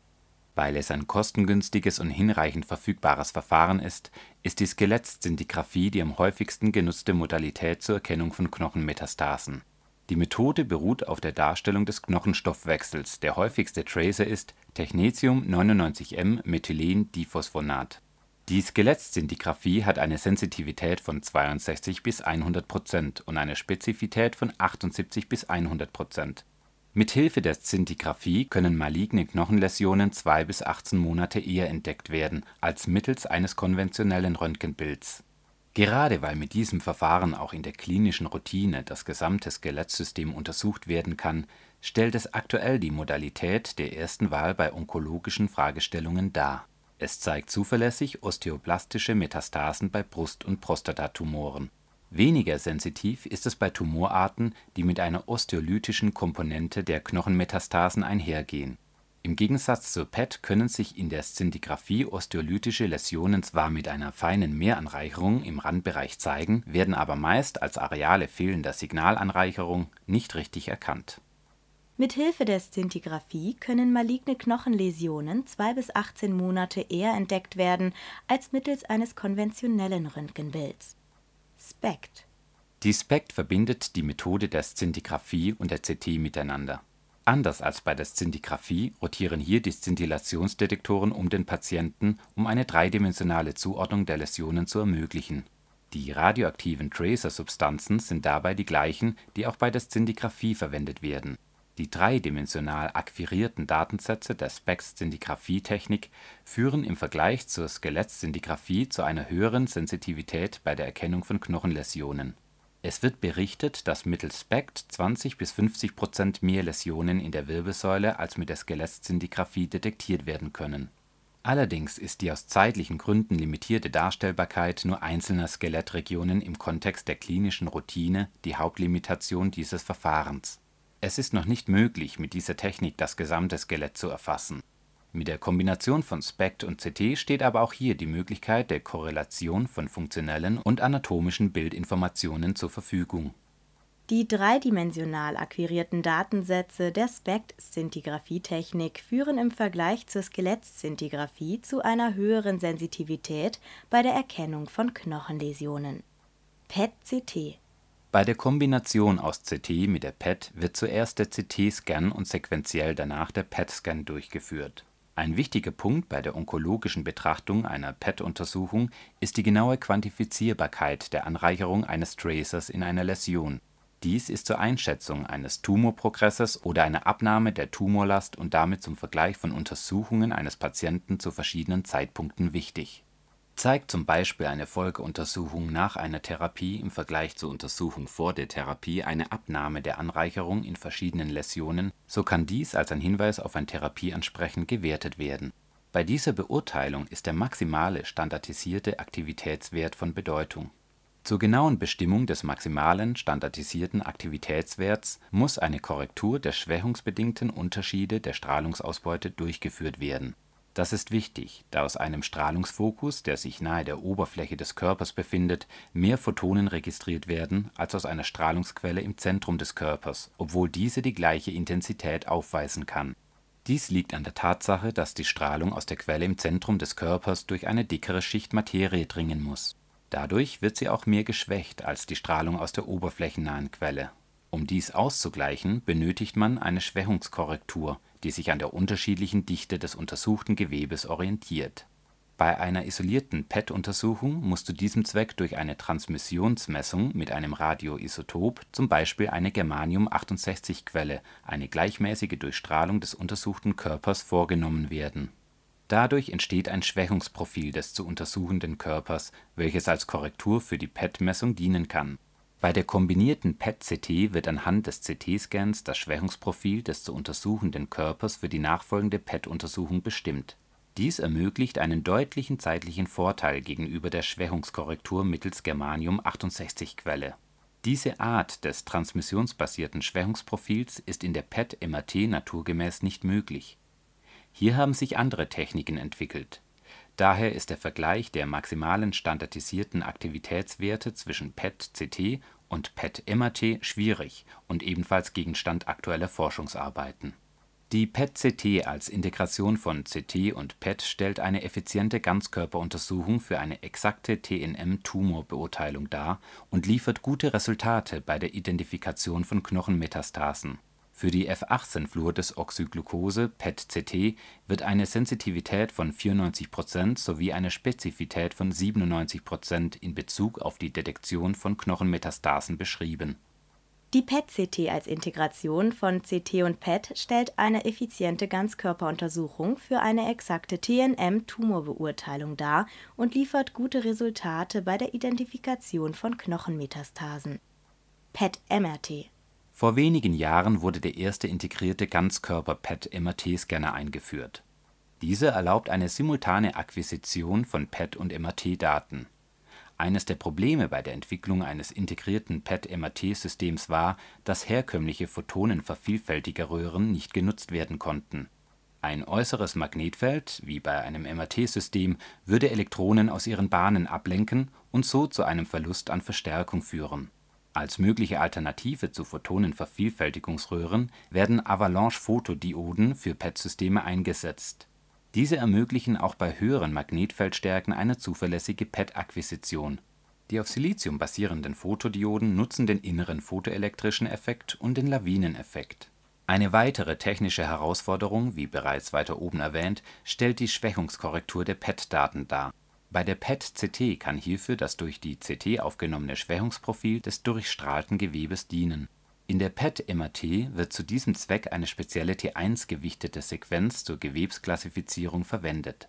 Weil es ein kostengünstiges und hinreichend verfügbares Verfahren ist, ist die Skelettszintigraphie die am häufigsten genutzte Modalität zur Erkennung von Knochenmetastasen. Die Methode beruht auf der Darstellung des Knochenstoffwechsels, der häufigste Tracer ist Technetium-99m-Methylen-Diphosphonat. Die Skelettszintigraphie hat eine Sensitivität von 62 bis 100 Prozent und eine Spezifität von 78 bis 100 Prozent. Mithilfe der Szintigraphie können maligne Knochenläsionen zwei bis 18 Monate eher entdeckt werden als mittels eines konventionellen Röntgenbilds. Gerade weil mit diesem Verfahren auch in der klinischen Routine das gesamte Skelettsystem untersucht werden kann, stellt es aktuell die Modalität der ersten Wahl bei onkologischen Fragestellungen dar. Es zeigt zuverlässig osteoblastische Metastasen bei Brust und Prostatatumoren. Weniger sensitiv ist es bei Tumorarten, die mit einer osteolytischen Komponente der Knochenmetastasen einhergehen. Im Gegensatz zur PET können sich in der Szintigraphie osteolytische Läsionen zwar mit einer feinen Mehranreicherung im Randbereich zeigen, werden aber meist als Areale fehlender Signalanreicherung nicht richtig erkannt. Mithilfe der Szintigraphie können maligne Knochenläsionen zwei bis 18 Monate eher entdeckt werden als mittels eines konventionellen Röntgenbilds. SPECT Die SPECT verbindet die Methode der Szintigraphie und der CT miteinander. Anders als bei der Szintigraphie rotieren hier die Szintillationsdetektoren um den Patienten, um eine dreidimensionale Zuordnung der Läsionen zu ermöglichen. Die radioaktiven Tracer-Substanzen sind dabei die gleichen, die auch bei der Szintigraphie verwendet werden. Die dreidimensional akquirierten Datensätze der SPECT-Szintigraphie-Technik führen im Vergleich zur Skelettszintigraphie zu einer höheren Sensitivität bei der Erkennung von Knochenläsionen es wird berichtet, dass mittels SPECT 20 bis 50 Prozent mehr Läsionen in der Wirbelsäule als mit der Skelettszintigraphie detektiert werden können. Allerdings ist die aus zeitlichen Gründen limitierte Darstellbarkeit nur einzelner Skelettregionen im Kontext der klinischen Routine die Hauptlimitation dieses Verfahrens. Es ist noch nicht möglich, mit dieser Technik das gesamte Skelett zu erfassen mit der Kombination von SPECT und CT steht aber auch hier die Möglichkeit der Korrelation von funktionellen und anatomischen Bildinformationen zur Verfügung. Die dreidimensional akquirierten Datensätze der SPECT-Szintigraphie-Technik führen im Vergleich zur Skelettszintigraphie zu einer höheren Sensitivität bei der Erkennung von Knochenläsionen. PET-CT Bei der Kombination aus CT mit der PET wird zuerst der CT-Scan und sequenziell danach der PET-Scan durchgeführt ein wichtiger Punkt bei der onkologischen Betrachtung einer PET-Untersuchung ist die genaue Quantifizierbarkeit der Anreicherung eines Tracers in einer Läsion. Dies ist zur Einschätzung eines Tumorprogressors oder einer Abnahme der Tumorlast und damit zum Vergleich von Untersuchungen eines Patienten zu verschiedenen Zeitpunkten wichtig Zeigt zum Beispiel eine Folgeuntersuchung nach einer Therapie im Vergleich zur Untersuchung vor der Therapie eine Abnahme der Anreicherung in verschiedenen Läsionen, so kann dies als ein Hinweis auf ein Therapieansprechen gewertet werden. Bei dieser Beurteilung ist der maximale standardisierte Aktivitätswert von Bedeutung. Zur genauen Bestimmung des maximalen standardisierten Aktivitätswerts muss eine Korrektur der schwächungsbedingten Unterschiede der Strahlungsausbeute durchgeführt werden das ist wichtig, da aus einem Strahlungsfokus, der sich nahe der Oberfläche des Körpers befindet, mehr Photonen registriert werden als aus einer Strahlungsquelle im Zentrum des Körpers, obwohl diese die gleiche Intensität aufweisen kann. Dies liegt an der Tatsache, dass die Strahlung aus der Quelle im Zentrum des Körpers durch eine dickere Schicht Materie dringen muss. Dadurch wird sie auch mehr geschwächt als die Strahlung aus der oberflächennahen Quelle um dies auszugleichen, benötigt man eine Schwächungskorrektur, die sich an der unterschiedlichen Dichte des untersuchten Gewebes orientiert. Bei einer isolierten PET-Untersuchung muss zu diesem Zweck durch eine Transmissionsmessung mit einem Radioisotop, zum Beispiel eine Germanium-68-Quelle, eine gleichmäßige Durchstrahlung des untersuchten Körpers vorgenommen werden. Dadurch entsteht ein Schwächungsprofil des zu untersuchenden Körpers, welches als Korrektur für die PET-Messung dienen kann bei der kombinierten PET-CT wird anhand des CT-Scans das Schwächungsprofil des zu untersuchenden Körpers für die nachfolgende PET-Untersuchung bestimmt. Dies ermöglicht einen deutlichen zeitlichen Vorteil gegenüber der Schwächungskorrektur mittels Germanium-68-Quelle. Diese Art des transmissionsbasierten Schwächungsprofils ist in der PET-MRT naturgemäß nicht möglich. Hier haben sich andere Techniken entwickelt. Daher ist der Vergleich der maximalen standardisierten Aktivitätswerte zwischen PET-CT und PET-MRT schwierig und ebenfalls Gegenstand aktueller Forschungsarbeiten die PET-CT als Integration von CT und PET stellt eine effiziente Ganzkörperuntersuchung für eine exakte TNM-Tumorbeurteilung dar und liefert gute Resultate bei der Identifikation von Knochenmetastasen. Für die F18-Fluordesoxyglucose (PET-CT) wird eine Sensitivität von 94% sowie eine Spezifität von 97% in Bezug auf die Detektion von Knochenmetastasen beschrieben die PET-CT als Integration von CT und PET stellt eine effiziente Ganzkörperuntersuchung für eine exakte TNM-Tumorbeurteilung dar und liefert gute Resultate bei der Identifikation von Knochenmetastasen. PET-MRT Vor wenigen Jahren wurde der erste integrierte Ganzkörper-PET-MRT-Scanner eingeführt. Dieser erlaubt eine simultane Akquisition von PET und MRT-Daten eines der Probleme bei der Entwicklung eines integrierten PET-MRT-Systems war, dass herkömmliche Photonenvervielfältigerröhren nicht genutzt werden konnten. Ein äußeres Magnetfeld wie bei einem MRT-System würde Elektronen aus ihren Bahnen ablenken und so zu einem Verlust an Verstärkung führen. Als mögliche Alternative zu Photonenvervielfältigungsröhren werden Avalanche-Photodioden für PET-Systeme eingesetzt diese ermöglichen auch bei höheren Magnetfeldstärken eine zuverlässige PET-Akquisition. Die auf Silizium basierenden Photodioden nutzen den inneren photoelektrischen Effekt und den Lawineneffekt. Eine weitere technische Herausforderung, wie bereits weiter oben erwähnt, stellt die Schwächungskorrektur der PET-Daten dar. Bei der PET-CT kann hierfür das durch die CT aufgenommene Schwächungsprofil des durchstrahlten Gewebes dienen in der PET-MRT wird zu diesem Zweck eine spezielle T1-gewichtete Sequenz zur Gewebsklassifizierung verwendet.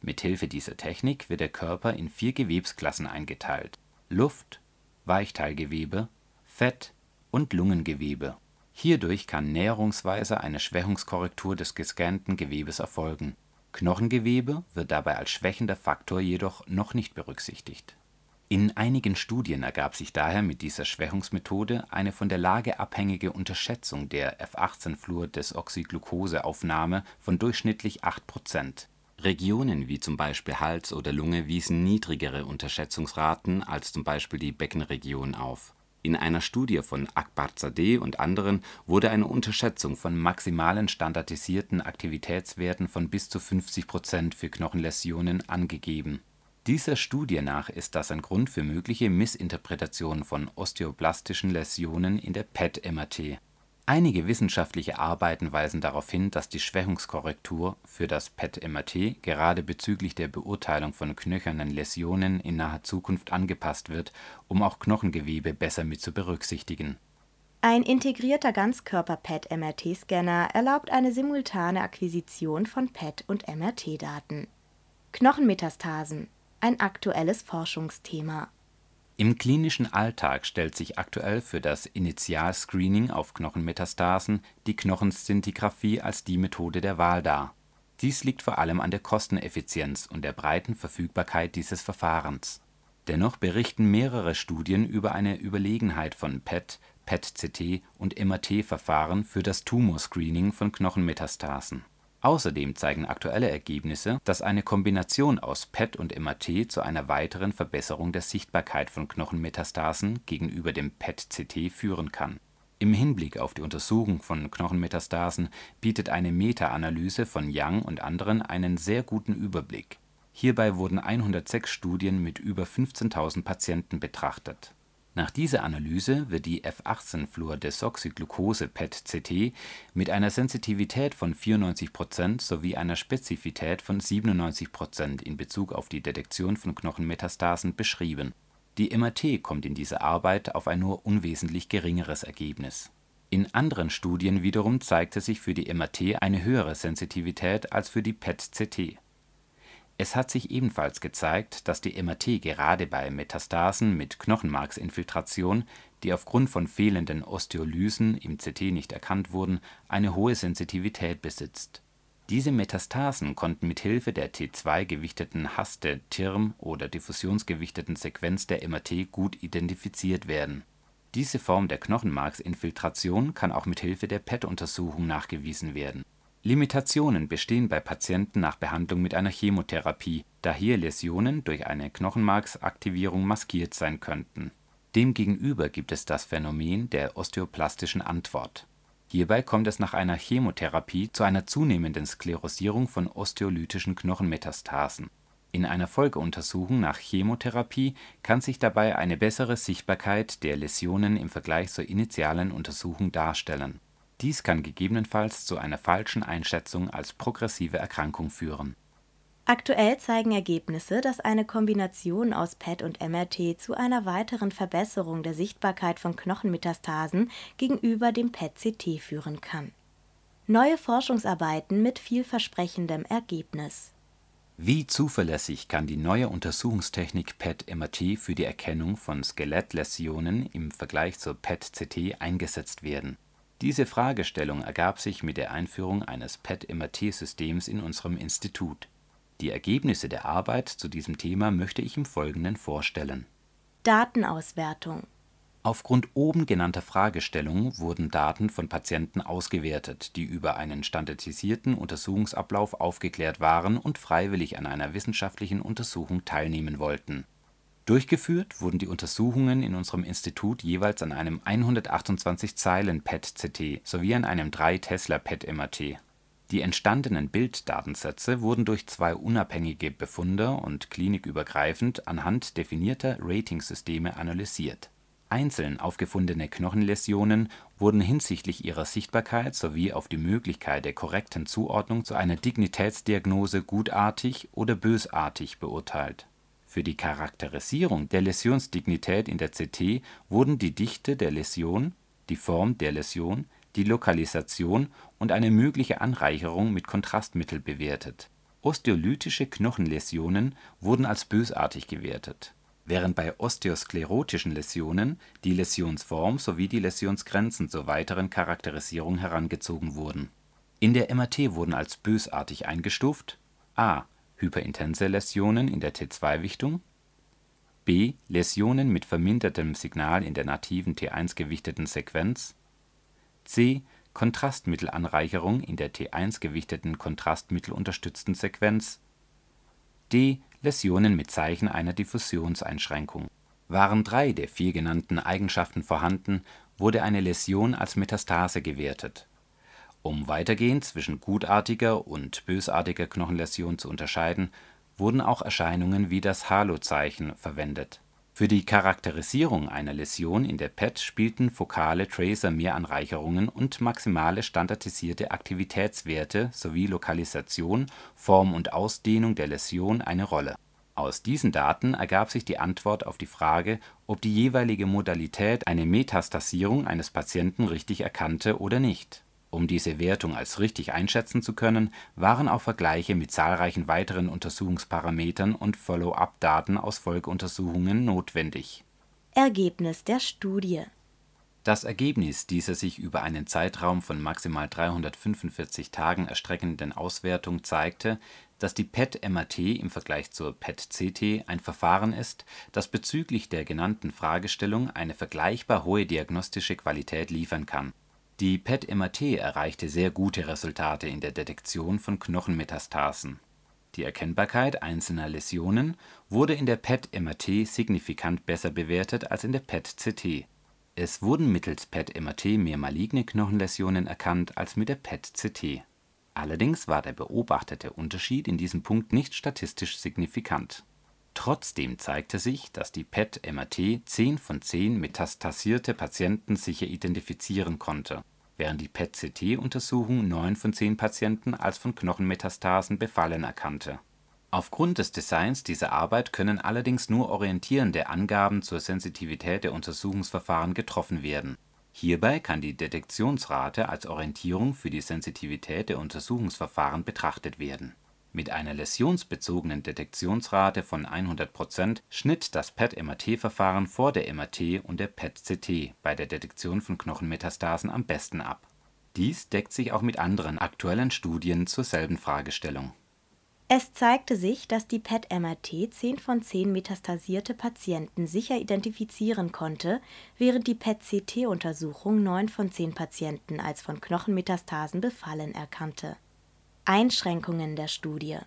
Mithilfe dieser Technik wird der Körper in vier Gewebsklassen eingeteilt: Luft Weichteilgewebe Fett und Lungengewebe. Hierdurch kann näherungsweise eine Schwächungskorrektur des gescannten Gewebes erfolgen. Knochengewebe wird dabei als schwächender Faktor jedoch noch nicht berücksichtigt in einigen Studien ergab sich daher mit dieser Schwächungsmethode eine von der Lage abhängige Unterschätzung der F18-Fluordesoxyglucose-Aufnahme von durchschnittlich 8% Regionen wie zum Beispiel Hals oder Lunge wiesen niedrigere Unterschätzungsraten als zum Beispiel die Beckenregion auf. In einer Studie von Akbarzadeh und anderen wurde eine Unterschätzung von maximalen standardisierten Aktivitätswerten von bis zu 50% für Knochenläsionen angegeben dieser Studie nach ist das ein Grund für mögliche Missinterpretationen von osteoblastischen Läsionen in der PET-MRT. Einige wissenschaftliche Arbeiten weisen darauf hin, dass die Schwächungskorrektur für das PET-MRT gerade bezüglich der Beurteilung von knöchernen Läsionen in naher Zukunft angepasst wird, um auch Knochengewebe besser mit zu berücksichtigen. Ein integrierter Ganzkörper-PET-MRT-Scanner erlaubt eine simultane Akquisition von PET- und MRT-Daten. Knochenmetastasen ein aktuelles Forschungsthema. Im klinischen Alltag stellt sich aktuell für das Initialscreening auf Knochenmetastasen die Knochenszintigraphie als die Methode der Wahl dar. Dies liegt vor allem an der Kosteneffizienz und der breiten Verfügbarkeit dieses Verfahrens. Dennoch berichten mehrere Studien über eine Überlegenheit von PET, PET-CT und MRT-Verfahren für das Tumorscreening von Knochenmetastasen Außerdem zeigen aktuelle Ergebnisse, dass eine Kombination aus PET und MRT zu einer weiteren Verbesserung der Sichtbarkeit von Knochenmetastasen gegenüber dem PET-CT führen kann. Im Hinblick auf die Untersuchung von Knochenmetastasen bietet eine Meta-Analyse von Yang und anderen einen sehr guten Überblick. Hierbei wurden 106 Studien mit über 15.000 Patienten betrachtet nach dieser Analyse wird die F18-Fluordesoxyglucose-PET-CT mit einer Sensitivität von 94% sowie einer Spezifität von 97% in Bezug auf die Detektion von Knochenmetastasen beschrieben. Die MRT kommt in dieser Arbeit auf ein nur unwesentlich geringeres Ergebnis. In anderen Studien wiederum zeigte sich für die MRT eine höhere Sensitivität als für die PET-CT es hat sich ebenfalls gezeigt, dass die MRT gerade bei Metastasen mit Knochenmarksinfiltration, die aufgrund von fehlenden Osteolysen im CT nicht erkannt wurden, eine hohe Sensitivität besitzt. Diese Metastasen konnten mit Hilfe der T2-gewichteten Haste-TIRM oder diffusionsgewichteten Sequenz der MRT gut identifiziert werden Diese Form der Knochenmarksinfiltration kann auch mit Hilfe der PET-Untersuchung nachgewiesen werden. Limitationen bestehen bei Patienten nach Behandlung mit einer Chemotherapie, da hier Läsionen durch eine Knochenmarksaktivierung maskiert sein könnten. Demgegenüber gibt es das Phänomen der osteoplastischen Antwort. Hierbei kommt es nach einer Chemotherapie zu einer zunehmenden Sklerosierung von osteolytischen Knochenmetastasen. In einer Folgeuntersuchung nach Chemotherapie kann sich dabei eine bessere Sichtbarkeit der Läsionen im Vergleich zur initialen Untersuchung darstellen. Dies kann gegebenenfalls zu einer falschen Einschätzung als progressive Erkrankung führen. Aktuell zeigen Ergebnisse, dass eine Kombination aus PET und MRT zu einer weiteren Verbesserung der Sichtbarkeit von Knochenmetastasen gegenüber dem PET-CT führen kann. Neue Forschungsarbeiten mit vielversprechendem Ergebnis. Wie zuverlässig kann die neue Untersuchungstechnik PET-MRT für die Erkennung von Skelettläsionen im Vergleich zur PET-CT eingesetzt werden? Diese Fragestellung ergab sich mit der Einführung eines PET-MRT-Systems in unserem Institut. Die Ergebnisse der Arbeit zu diesem Thema möchte ich im Folgenden vorstellen. Datenauswertung Aufgrund oben genannter Fragestellungen wurden Daten von Patienten ausgewertet, die über einen standardisierten Untersuchungsablauf aufgeklärt waren und freiwillig an einer wissenschaftlichen Untersuchung teilnehmen wollten. Durchgeführt wurden die Untersuchungen in unserem Institut jeweils an einem 128 Zeilen PET-CT sowie an einem 3 Tesla PET-MRT die entstandenen Bilddatensätze wurden durch zwei unabhängige Befunder und klinikübergreifend anhand definierter Ratingsysteme analysiert. Einzeln aufgefundene Knochenläsionen wurden hinsichtlich ihrer Sichtbarkeit sowie auf die Möglichkeit der korrekten Zuordnung zu einer Dignitätsdiagnose gutartig oder bösartig beurteilt. Für die Charakterisierung der Läsionsdignität in der CT wurden die Dichte der Läsion, die Form der Läsion die Lokalisation und eine mögliche Anreicherung mit Kontrastmittel bewertet. Osteolytische Knochenläsionen wurden als bösartig gewertet, während bei osteosklerotischen Läsionen die Läsionsform sowie die Läsionsgrenzen zur weiteren Charakterisierung herangezogen wurden. In der MRT wurden als bösartig eingestuft: a. hyperintense Läsionen in der T2-Wichtung b. Läsionen mit vermindertem Signal in der nativen T1-gewichteten Sequenz C. Kontrastmittelanreicherung in der T1-gewichteten kontrastmittelunterstützten Sequenz D. Läsionen mit Zeichen einer Diffusionseinschränkung. Waren drei der vier genannten Eigenschaften vorhanden, wurde eine Läsion als Metastase gewertet. Um weitergehend zwischen gutartiger und bösartiger Knochenläsion zu unterscheiden, wurden auch Erscheinungen wie das Halo-Zeichen verwendet für die Charakterisierung einer Läsion in der PET spielten fokale Tracer-Mehranreicherungen und maximale standardisierte Aktivitätswerte sowie Lokalisation, Form und Ausdehnung der Läsion eine Rolle. Aus diesen Daten ergab sich die Antwort auf die Frage, ob die jeweilige Modalität eine Metastasierung eines Patienten richtig erkannte oder nicht um diese Wertung als richtig einschätzen zu können, waren auch Vergleiche mit zahlreichen weiteren Untersuchungsparametern und Follow-up-Daten aus Folgeuntersuchungen notwendig. Ergebnis der Studie Das Ergebnis dieser sich über einen Zeitraum von maximal 345 Tagen erstreckenden Auswertung zeigte, dass die PET-MRT im Vergleich zur PET-CT ein Verfahren ist, das bezüglich der genannten Fragestellung eine vergleichbar hohe diagnostische Qualität liefern kann die PET-MRT erreichte sehr gute Resultate in der Detektion von Knochenmetastasen. Die Erkennbarkeit einzelner Läsionen wurde in der PET-MRT signifikant besser bewertet als in der PET-CT. Es wurden mittels PET-MRT mehr maligne Knochenläsionen erkannt als mit der PET-CT. Allerdings war der beobachtete Unterschied in diesem Punkt nicht statistisch signifikant. Trotzdem zeigte sich, dass die PET-MRT 10 von 10 metastasierte Patienten sicher identifizieren konnte während die PET-CT-Untersuchung neun von zehn Patienten als von Knochenmetastasen befallen erkannte. Aufgrund des Designs dieser Arbeit können allerdings nur orientierende Angaben zur Sensitivität der Untersuchungsverfahren getroffen werden. Hierbei kann die Detektionsrate als Orientierung für die Sensitivität der Untersuchungsverfahren betrachtet werden mit einer läsionsbezogenen Detektionsrate von 100% schnitt das PET-MRT-Verfahren vor der MRT und der PET-CT bei der Detektion von Knochenmetastasen am besten ab. Dies deckt sich auch mit anderen aktuellen Studien zur selben Fragestellung Es zeigte sich, dass die PET-MRT 10 von 10 metastasierte Patienten sicher identifizieren konnte, während die PET-CT-Untersuchung 9 von 10 Patienten als von Knochenmetastasen befallen erkannte. Einschränkungen der Studie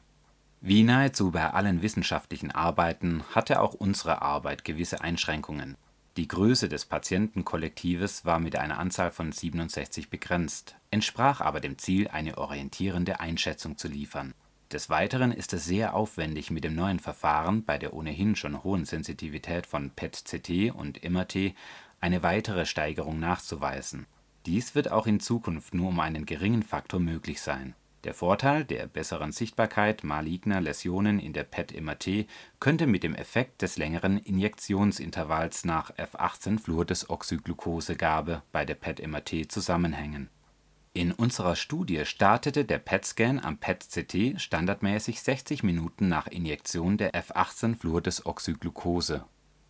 Wie nahezu bei allen wissenschaftlichen Arbeiten hatte auch unsere Arbeit gewisse Einschränkungen. Die Größe des Patientenkollektives war mit einer Anzahl von 67 begrenzt, entsprach aber dem Ziel, eine orientierende Einschätzung zu liefern des Weiteren ist es sehr aufwendig, mit dem neuen Verfahren bei der ohnehin schon hohen Sensitivität von PET-CT und MRT eine weitere Steigerung nachzuweisen. Dies wird auch in Zukunft nur um einen geringen Faktor möglich sein. Der Vorteil der besseren Sichtbarkeit maligner Läsionen in der PET-MRT könnte mit dem Effekt des längeren Injektionsintervalls nach F18-Fluordesoxyglucosegabe bei der PET-MRT zusammenhängen in unserer Studie startete der PET-Scan am PET-CT standardmäßig 60 Minuten nach Injektion der F18-Fluordesoxyglucose.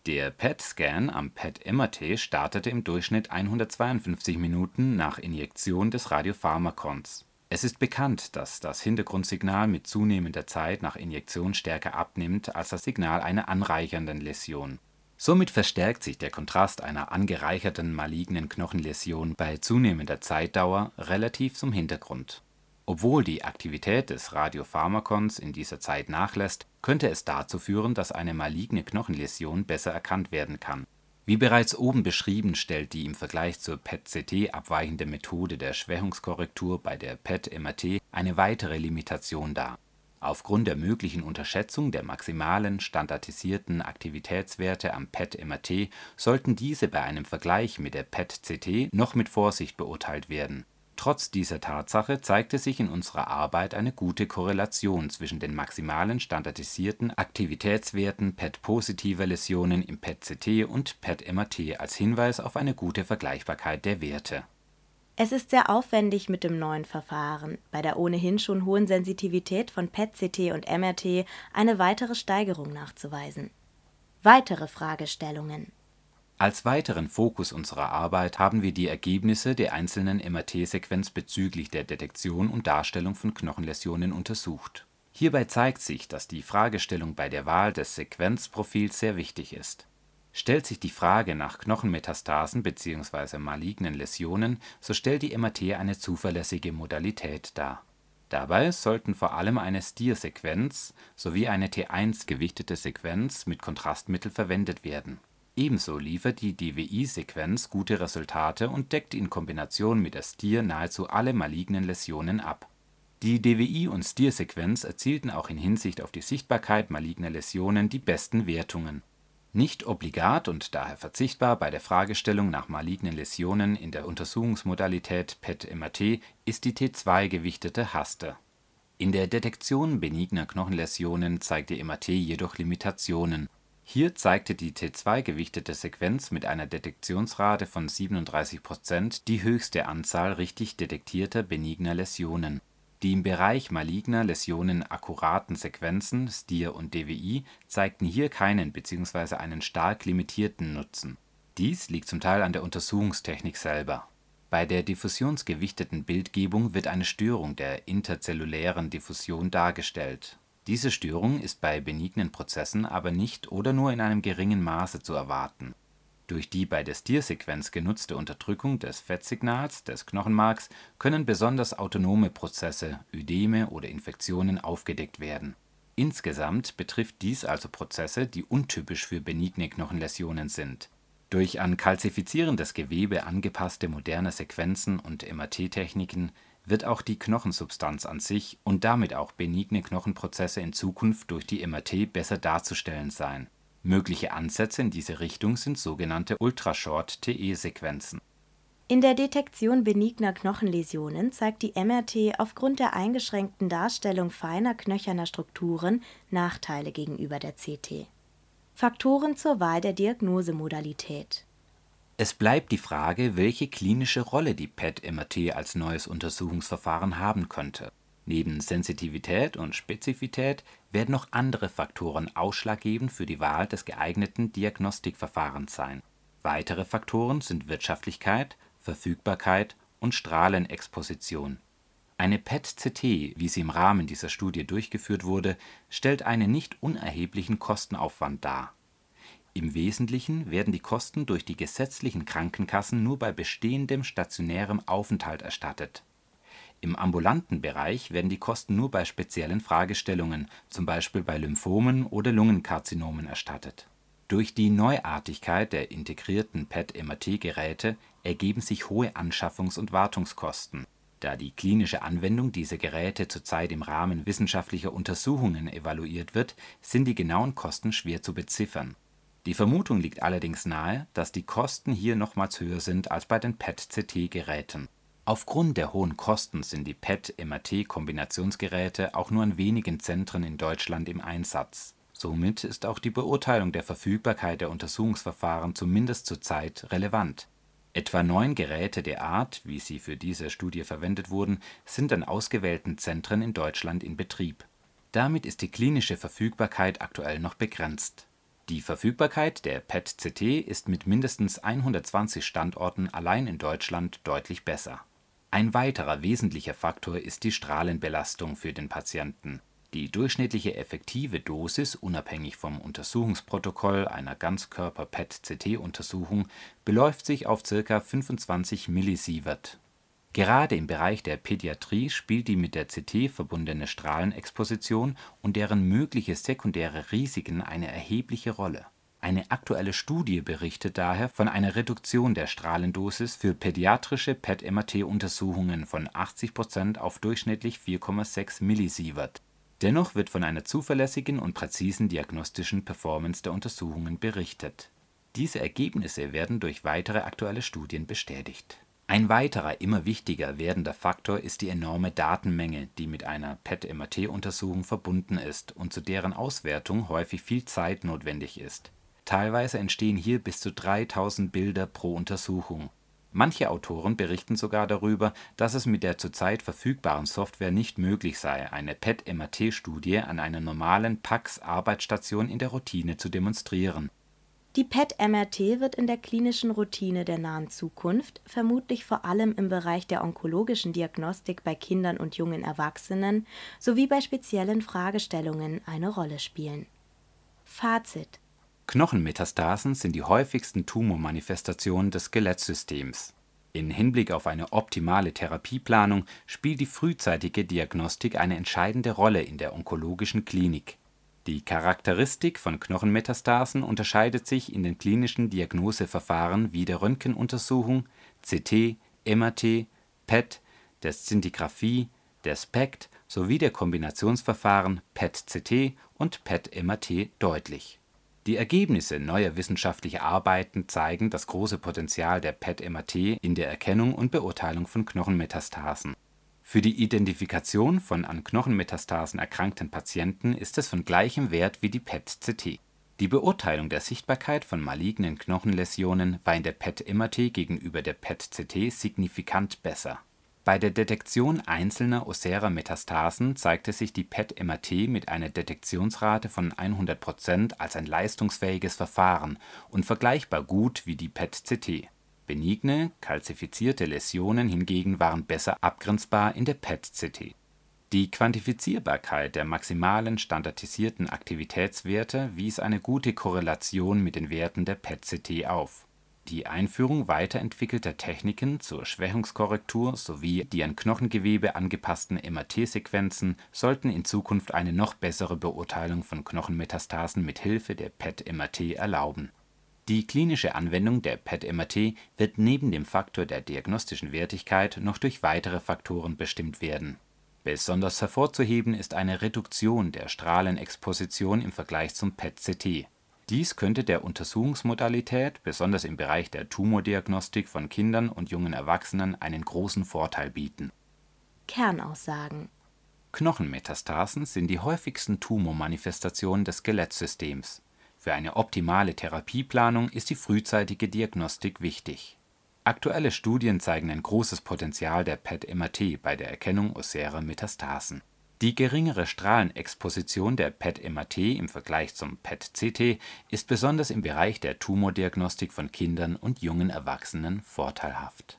Der PET-Scan am PET-MRT startete im Durchschnitt 152 Minuten nach Injektion des Radiopharmakons. Es ist bekannt, dass das Hintergrundsignal mit zunehmender Zeit nach Injektion stärker abnimmt als das Signal einer anreichernden Läsion Somit verstärkt sich der Kontrast einer angereicherten malignen Knochenläsion bei zunehmender Zeitdauer relativ zum Hintergrund. Obwohl die Aktivität des Radiopharmakons in dieser Zeit nachlässt, könnte es dazu führen, dass eine maligne Knochenläsion besser erkannt werden kann. Wie bereits oben beschrieben stellt die im Vergleich zur PET-CT abweichende Methode der Schwächungskorrektur bei der PET-MRT eine weitere Limitation dar Aufgrund der möglichen Unterschätzung der maximalen standardisierten Aktivitätswerte am PET-MRT sollten diese bei einem Vergleich mit der PET-CT noch mit Vorsicht beurteilt werden. Trotz dieser Tatsache zeigte sich in unserer Arbeit eine gute Korrelation zwischen den maximalen standardisierten Aktivitätswerten PET-positiver Läsionen im PET-CT und PET-MRT als Hinweis auf eine gute Vergleichbarkeit der Werte es ist sehr aufwendig mit dem neuen Verfahren, bei der ohnehin schon hohen Sensitivität von PET-CT und MRT eine weitere Steigerung nachzuweisen. Weitere Fragestellungen Als weiteren Fokus unserer Arbeit haben wir die Ergebnisse der einzelnen MRT-Sequenz bezüglich der Detektion und Darstellung von Knochenläsionen untersucht. Hierbei zeigt sich, dass die Fragestellung bei der Wahl des Sequenzprofils sehr wichtig ist Stellt sich die Frage nach Knochenmetastasen bzw. malignen Läsionen, so stellt die MRT eine zuverlässige Modalität dar. Dabei sollten vor allem eine Stir-Sequenz sowie eine T1-gewichtete Sequenz mit Kontrastmittel verwendet werden. Ebenso liefert die DWI-Sequenz gute Resultate und deckt in Kombination mit der Stir nahezu alle malignen Läsionen ab. Die DWI und Stir-Sequenz erzielten auch in Hinsicht auf die Sichtbarkeit maligner Läsionen die besten Wertungen nicht obligat und daher verzichtbar bei der Fragestellung nach malignen Läsionen in der Untersuchungsmodalität PET-MRT ist die T2-gewichtete Haste. In der Detektion benigner Knochenläsionen zeigt die MRT jedoch Limitationen. Hier zeigte die T2-gewichtete Sequenz mit einer Detektionsrate von 37% die höchste Anzahl richtig detektierter benigner Läsionen die im Bereich maligner Läsionen akkuraten Sequenzen (STIR und DWI) zeigten hier keinen bzw. einen stark limitierten Nutzen. Dies liegt zum Teil an der Untersuchungstechnik selber. Bei der diffusionsgewichteten Bildgebung wird eine Störung der interzellulären Diffusion dargestellt. Diese Störung ist bei benignen Prozessen aber nicht oder nur in einem geringen Maße zu erwarten durch die bei der Stir-Sequenz genutzte Unterdrückung des Fettsignals des Knochenmarks können besonders autonome Prozesse, Ödeme oder Infektionen aufgedeckt werden. Insgesamt betrifft dies also Prozesse, die untypisch für benigne Knochenläsionen sind. Durch an kalzifizierendes Gewebe angepasste moderne Sequenzen und MRT-Techniken wird auch die Knochensubstanz an sich und damit auch benigne Knochenprozesse in Zukunft durch die MRT besser darzustellen sein Mögliche Ansätze in diese Richtung sind sogenannte Ultrashort-TE-Sequenzen. In der Detektion benigner Knochenläsionen zeigt die MRT aufgrund der eingeschränkten Darstellung feiner knöcherner Strukturen Nachteile gegenüber der CT. Faktoren zur Wahl der Diagnosemodalität Es bleibt die Frage, welche klinische Rolle die PET-MRT als neues Untersuchungsverfahren haben könnte Neben Sensitivität und Spezifität werden noch andere Faktoren ausschlaggebend für die Wahl des geeigneten Diagnostikverfahrens sein. Weitere Faktoren sind Wirtschaftlichkeit, Verfügbarkeit und Strahlenexposition. Eine PET-CT, wie sie im Rahmen dieser Studie durchgeführt wurde, stellt einen nicht unerheblichen Kostenaufwand dar. Im Wesentlichen werden die Kosten durch die gesetzlichen Krankenkassen nur bei bestehendem stationärem Aufenthalt erstattet. Im ambulanten Bereich werden die Kosten nur bei speziellen Fragestellungen, z. B. bei Lymphomen oder Lungenkarzinomen erstattet. Durch die Neuartigkeit der integrierten PET-MRT-Geräte ergeben sich hohe Anschaffungs und Wartungskosten. Da die klinische Anwendung dieser Geräte zurzeit im Rahmen wissenschaftlicher Untersuchungen evaluiert wird, sind die genauen Kosten schwer zu beziffern. Die Vermutung liegt allerdings nahe, dass die Kosten hier nochmals höher sind als bei den PET-CT-Geräten. Aufgrund der hohen Kosten sind die PET-MRT-Kombinationsgeräte auch nur an wenigen Zentren in Deutschland im Einsatz. Somit ist auch die Beurteilung der Verfügbarkeit der Untersuchungsverfahren zumindest zurzeit relevant. Etwa neun Geräte der Art, wie sie für diese Studie verwendet wurden, sind an ausgewählten Zentren in Deutschland in Betrieb. Damit ist die klinische Verfügbarkeit aktuell noch begrenzt. Die Verfügbarkeit der PET-CT ist mit mindestens 120 Standorten allein in Deutschland deutlich besser. Ein weiterer wesentlicher Faktor ist die Strahlenbelastung für den Patienten. Die durchschnittliche effektive Dosis unabhängig vom Untersuchungsprotokoll einer Ganzkörper-PET-CT-Untersuchung beläuft sich auf ca. 25 Millisievert. Gerade im Bereich der Pädiatrie spielt die mit der CT verbundene Strahlenexposition und deren mögliche sekundäre Risiken eine erhebliche Rolle. Eine aktuelle Studie berichtet daher von einer Reduktion der Strahlendosis für pädiatrische PET-MRT-Untersuchungen von 80 Prozent auf durchschnittlich 4,6 Millisievert Dennoch wird von einer zuverlässigen und präzisen diagnostischen Performance der Untersuchungen berichtet. Diese Ergebnisse werden durch weitere aktuelle Studien bestätigt. Ein weiterer immer wichtiger werdender Faktor ist die enorme Datenmenge, die mit einer PET-MRT-Untersuchung verbunden ist und zu deren Auswertung häufig viel Zeit notwendig ist. Teilweise entstehen hier bis zu 3000 Bilder pro Untersuchung Manche Autoren berichten sogar darüber, dass es mit der zurzeit verfügbaren Software nicht möglich sei, eine PET-MRT-Studie an einer normalen PACS-Arbeitsstation in der Routine zu demonstrieren. Die PET-MRT wird in der klinischen Routine der nahen Zukunft vermutlich vor allem im Bereich der onkologischen Diagnostik bei Kindern und jungen Erwachsenen sowie bei speziellen Fragestellungen eine Rolle spielen. Fazit Knochenmetastasen sind die häufigsten Tumormanifestationen des Skelettsystems. In Hinblick auf eine optimale Therapieplanung spielt die frühzeitige Diagnostik eine entscheidende Rolle in der onkologischen Klinik. Die Charakteristik von Knochenmetastasen unterscheidet sich in den klinischen Diagnoseverfahren wie der Röntgenuntersuchung, CT, MRT, PET, der Szintigraphie, der SPECT sowie der Kombinationsverfahren PET-CT und PET-MRT deutlich die Ergebnisse neuer wissenschaftlicher Arbeiten zeigen das große Potenzial der PET-MRT in der Erkennung und Beurteilung von Knochenmetastasen. Für die Identifikation von an Knochenmetastasen erkrankten Patienten ist es von gleichem Wert wie die PET-CT. Die Beurteilung der Sichtbarkeit von malignen Knochenläsionen war in der PET-MRT gegenüber der PET-CT signifikant besser bei der Detektion einzelner ossärer Metastasen zeigte sich die PET-MRT mit einer Detektionsrate von 100 Prozent als ein leistungsfähiges Verfahren und vergleichbar gut wie die PET-CT. Benigne, kalzifizierte Läsionen hingegen waren besser abgrenzbar in der PET-CT. Die Quantifizierbarkeit der maximalen standardisierten Aktivitätswerte wies eine gute Korrelation mit den Werten der PET-CT auf die Einführung weiterentwickelter Techniken zur Schwächungskorrektur sowie die an Knochengewebe angepassten MRT-Sequenzen sollten in Zukunft eine noch bessere Beurteilung von Knochenmetastasen mit Hilfe der PET-MRT erlauben. Die klinische Anwendung der PET-MRT wird neben dem Faktor der diagnostischen Wertigkeit noch durch weitere Faktoren bestimmt werden. Besonders hervorzuheben ist eine Reduktion der Strahlenexposition im Vergleich zum PET-CT dies könnte der Untersuchungsmodalität besonders im Bereich der Tumordiagnostik von Kindern und jungen Erwachsenen einen großen Vorteil bieten. Kernaussagen Knochenmetastasen sind die häufigsten Tumormanifestationen des Skelettsystems. Für eine optimale Therapieplanung ist die frühzeitige Diagnostik wichtig. Aktuelle Studien zeigen ein großes Potenzial der PET-MRT bei der Erkennung ossärer Metastasen die geringere Strahlenexposition der PET-MRT im Vergleich zum PET-CT ist besonders im Bereich der Tumordiagnostik von Kindern und jungen Erwachsenen vorteilhaft